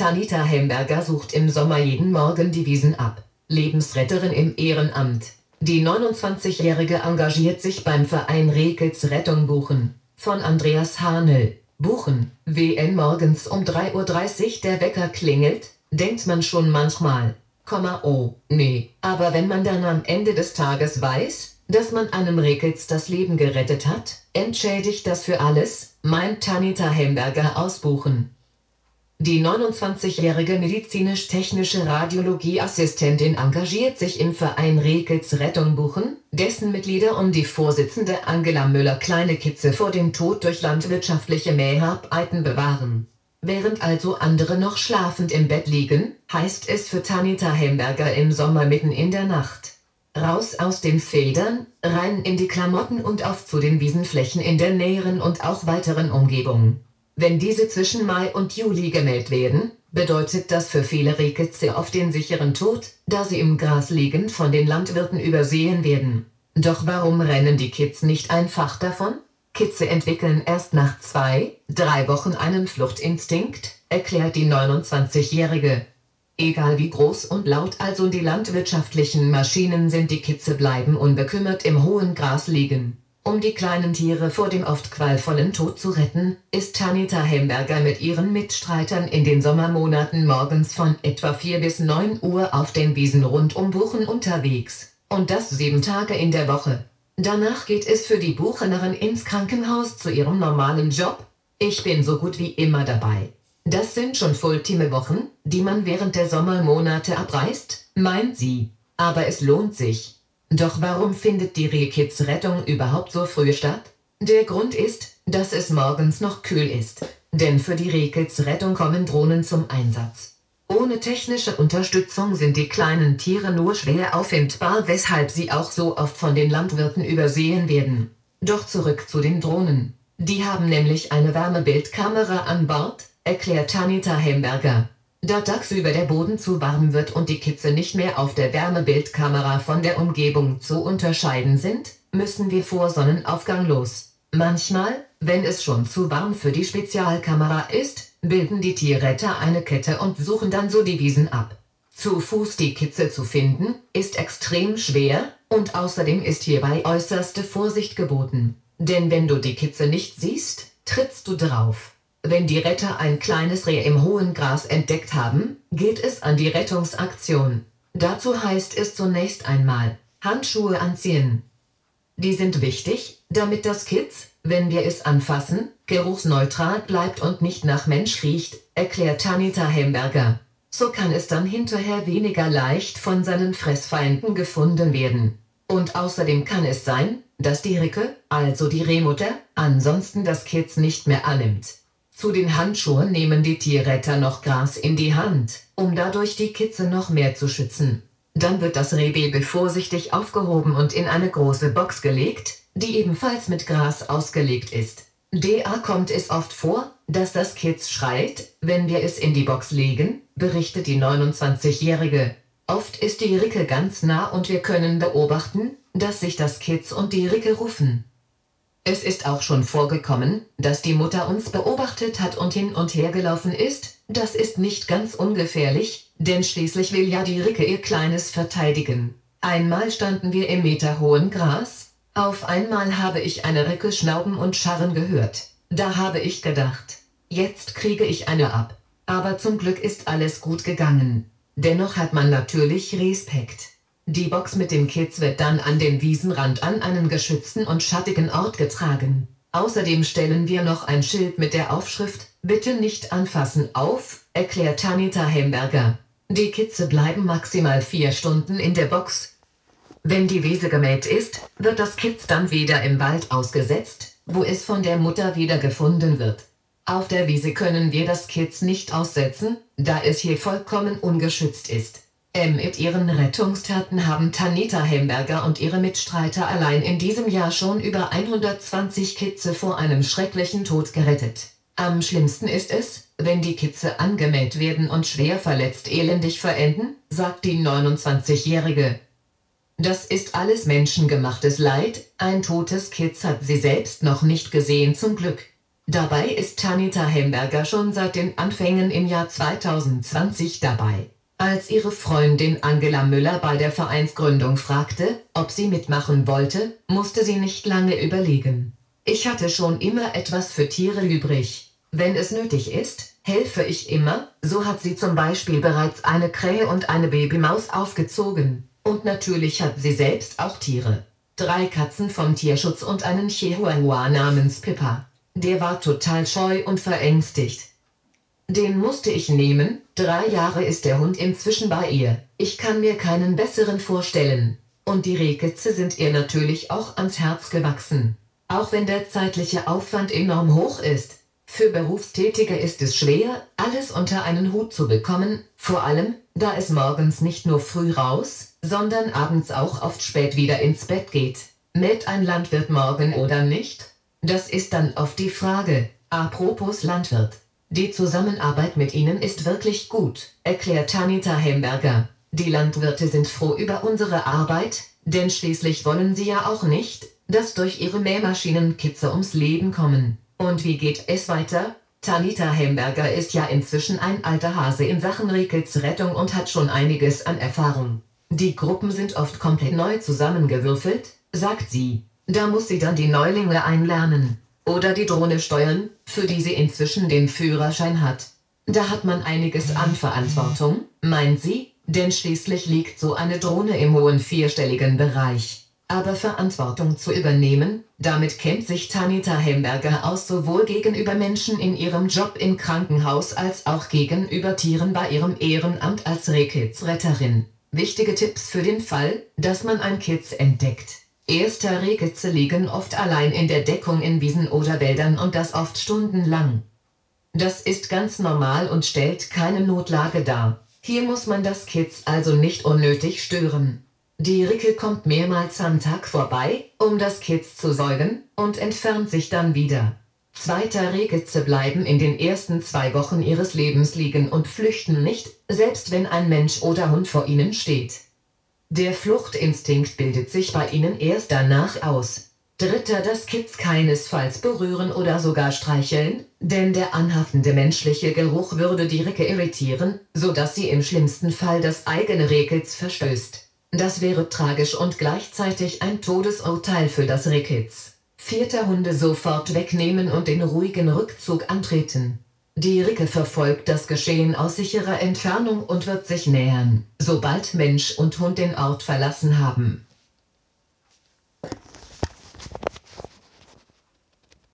Tanita Hemberger sucht im Sommer jeden Morgen die Wiesen ab. Lebensretterin im Ehrenamt. Die 29-Jährige engagiert sich beim Verein Rekels Rettung Buchen. Von Andreas Hanel. Buchen, wenn morgens um 3.30 Uhr der Wecker klingelt, denkt man schon manchmal, Komma, oh, nee. Aber wenn man dann am Ende des Tages weiß, dass man einem Rekels das Leben gerettet hat, entschädigt das für alles, meint Tanita Hemberger aus Buchen. Die 29-jährige medizinisch-technische Radiologieassistentin engagiert sich im Verein Rekels Rettung Buchen, dessen Mitglieder um die Vorsitzende Angela Müller kleine Kitze vor dem Tod durch landwirtschaftliche Mäharbeiten bewahren. Während also andere noch schlafend im Bett liegen, heißt es für Tanita Hemberger im Sommer mitten in der Nacht. Raus aus den Federn, rein in die Klamotten und auf zu den Wiesenflächen in der näheren und auch weiteren Umgebung. Wenn diese zwischen Mai und Juli gemeldet werden, bedeutet das für viele Rehkitze auf den sicheren Tod, da sie im Gras liegend von den Landwirten übersehen werden. Doch warum rennen die Kids nicht einfach davon? Kitze entwickeln erst nach zwei, drei Wochen einen Fluchtinstinkt, erklärt die 29-Jährige. Egal wie groß und laut also die landwirtschaftlichen Maschinen sind, die Kitze bleiben unbekümmert im hohen Gras liegen. Um die kleinen Tiere vor dem oft qualvollen Tod zu retten, ist Tanita Hemberger mit ihren Mitstreitern in den Sommermonaten morgens von etwa 4 bis 9 Uhr auf den Wiesen rund um Buchen unterwegs. Und das sieben Tage in der Woche. Danach geht es für die Buchenerin ins Krankenhaus zu ihrem normalen Job. Ich bin so gut wie immer dabei. Das sind schon Fulltime-Wochen, die man während der Sommermonate abreißt, meint sie. Aber es lohnt sich. Doch warum findet die Rehkids Rettung überhaupt so früh statt? Der Grund ist, dass es morgens noch kühl ist. Denn für die Rehkids Rettung kommen Drohnen zum Einsatz. Ohne technische Unterstützung sind die kleinen Tiere nur schwer auffindbar, weshalb sie auch so oft von den Landwirten übersehen werden. Doch zurück zu den Drohnen. Die haben nämlich eine Wärmebildkamera an Bord, erklärt Tanita Hemberger. Da tagsüber der Boden zu warm wird und die Kitze nicht mehr auf der Wärmebildkamera von der Umgebung zu unterscheiden sind, müssen wir vor Sonnenaufgang los. Manchmal, wenn es schon zu warm für die Spezialkamera ist, bilden die Tierretter eine Kette und suchen dann so die Wiesen ab. Zu Fuß die Kitze zu finden, ist extrem schwer, und außerdem ist hierbei äußerste Vorsicht geboten. Denn wenn du die Kitze nicht siehst, trittst du drauf. Wenn die Retter ein kleines Reh im hohen Gras entdeckt haben, geht es an die Rettungsaktion. Dazu heißt es zunächst einmal Handschuhe anziehen. Die sind wichtig, damit das Kitz, wenn wir es anfassen, geruchsneutral bleibt und nicht nach Mensch riecht, erklärt Tanita Hemberger. So kann es dann hinterher weniger leicht von seinen Fressfeinden gefunden werden. Und außerdem kann es sein, dass die Ricke, also die Rehmutter, ansonsten das Kitz nicht mehr annimmt. Zu den Handschuhen nehmen die Tierretter noch Gras in die Hand, um dadurch die Kitze noch mehr zu schützen. Dann wird das Rehbaby vorsichtig aufgehoben und in eine große Box gelegt, die ebenfalls mit Gras ausgelegt ist. Da kommt es oft vor, dass das Kitz schreit, wenn wir es in die Box legen, berichtet die 29-Jährige. Oft ist die Ricke ganz nah und wir können beobachten, dass sich das Kitz und die Ricke rufen. Es ist auch schon vorgekommen, dass die Mutter uns beobachtet hat und hin und her gelaufen ist, das ist nicht ganz ungefährlich, denn schließlich will ja die Ricke ihr Kleines verteidigen. Einmal standen wir im meterhohen Gras, auf einmal habe ich eine Ricke schnauben und scharren gehört. Da habe ich gedacht, jetzt kriege ich eine ab. Aber zum Glück ist alles gut gegangen. Dennoch hat man natürlich Respekt. Die Box mit dem Kids wird dann an den Wiesenrand an einen geschützten und schattigen Ort getragen. Außerdem stellen wir noch ein Schild mit der Aufschrift Bitte nicht anfassen auf, erklärt Tanita Hemberger. Die Kitze bleiben maximal vier Stunden in der Box. Wenn die Wiese gemäht ist, wird das Kitz dann wieder im Wald ausgesetzt, wo es von der Mutter wieder gefunden wird. Auf der Wiese können wir das Kitz nicht aussetzen, da es hier vollkommen ungeschützt ist. Ähm, mit ihren Rettungstaten haben Tanita Hemberger und ihre Mitstreiter allein in diesem Jahr schon über 120 Kitze vor einem schrecklichen Tod gerettet. Am schlimmsten ist es, wenn die Kitze angemäht werden und schwer verletzt elendig verenden, sagt die 29-Jährige. Das ist alles menschengemachtes Leid, ein totes Kitz hat sie selbst noch nicht gesehen zum Glück. Dabei ist Tanita Hemberger schon seit den Anfängen im Jahr 2020 dabei. Als ihre Freundin Angela Müller bei der Vereinsgründung fragte, ob sie mitmachen wollte, musste sie nicht lange überlegen. Ich hatte schon immer etwas für Tiere übrig. Wenn es nötig ist, helfe ich immer, so hat sie zum Beispiel bereits eine Krähe und eine Babymaus aufgezogen. Und natürlich hat sie selbst auch Tiere. Drei Katzen vom Tierschutz und einen Chihuahua namens Pippa. Der war total scheu und verängstigt. Den musste ich nehmen, drei Jahre ist der Hund inzwischen bei ihr. Ich kann mir keinen besseren vorstellen. Und die Rehkitze sind ihr natürlich auch ans Herz gewachsen. Auch wenn der zeitliche Aufwand enorm hoch ist. Für Berufstätige ist es schwer, alles unter einen Hut zu bekommen, vor allem, da es morgens nicht nur früh raus, sondern abends auch oft spät wieder ins Bett geht. Mäht ein Landwirt morgen oder nicht? Das ist dann oft die Frage. Apropos Landwirt. Die Zusammenarbeit mit Ihnen ist wirklich gut, erklärt Tanita Hemberger. Die Landwirte sind froh über unsere Arbeit, denn schließlich wollen sie ja auch nicht, dass durch ihre Mähmaschinen Kitze ums Leben kommen. Und wie geht es weiter? Tanita Hemberger ist ja inzwischen ein alter Hase in Sachen Rettung und hat schon einiges an Erfahrung. Die Gruppen sind oft komplett neu zusammengewürfelt, sagt sie. Da muss sie dann die Neulinge einlernen. Oder die Drohne steuern, für die sie inzwischen den Führerschein hat. Da hat man einiges an Verantwortung, meint sie, denn schließlich liegt so eine Drohne im hohen vierstelligen Bereich. Aber Verantwortung zu übernehmen, damit kennt sich Tanita Hemberger aus sowohl gegenüber Menschen in ihrem Job im Krankenhaus als auch gegenüber Tieren bei ihrem Ehrenamt als Rehkitzretterin. Wichtige Tipps für den Fall, dass man ein Kitz entdeckt. Erster Rehkitze liegen oft allein in der Deckung in Wiesen oder Wäldern und das oft stundenlang. Das ist ganz normal und stellt keine Notlage dar. Hier muss man das Kitz also nicht unnötig stören. Die Ricke kommt mehrmals am Tag vorbei, um das Kitz zu säugen, und entfernt sich dann wieder. Zweiter Rehkitze bleiben in den ersten zwei Wochen ihres Lebens liegen und flüchten nicht, selbst wenn ein Mensch oder Hund vor ihnen steht. Der Fluchtinstinkt bildet sich bei ihnen erst danach aus. Dritter das Kitz keinesfalls berühren oder sogar streicheln, denn der anhaftende menschliche Geruch würde die Ricke irritieren, so dass sie im schlimmsten Fall das eigene Rehkitz verstößt. Das wäre tragisch und gleichzeitig ein Todesurteil für das Rehkitz. Vierter Hunde sofort wegnehmen und den ruhigen Rückzug antreten. Die Ricke verfolgt das Geschehen aus sicherer Entfernung und wird sich nähern, sobald Mensch und Hund den Ort verlassen haben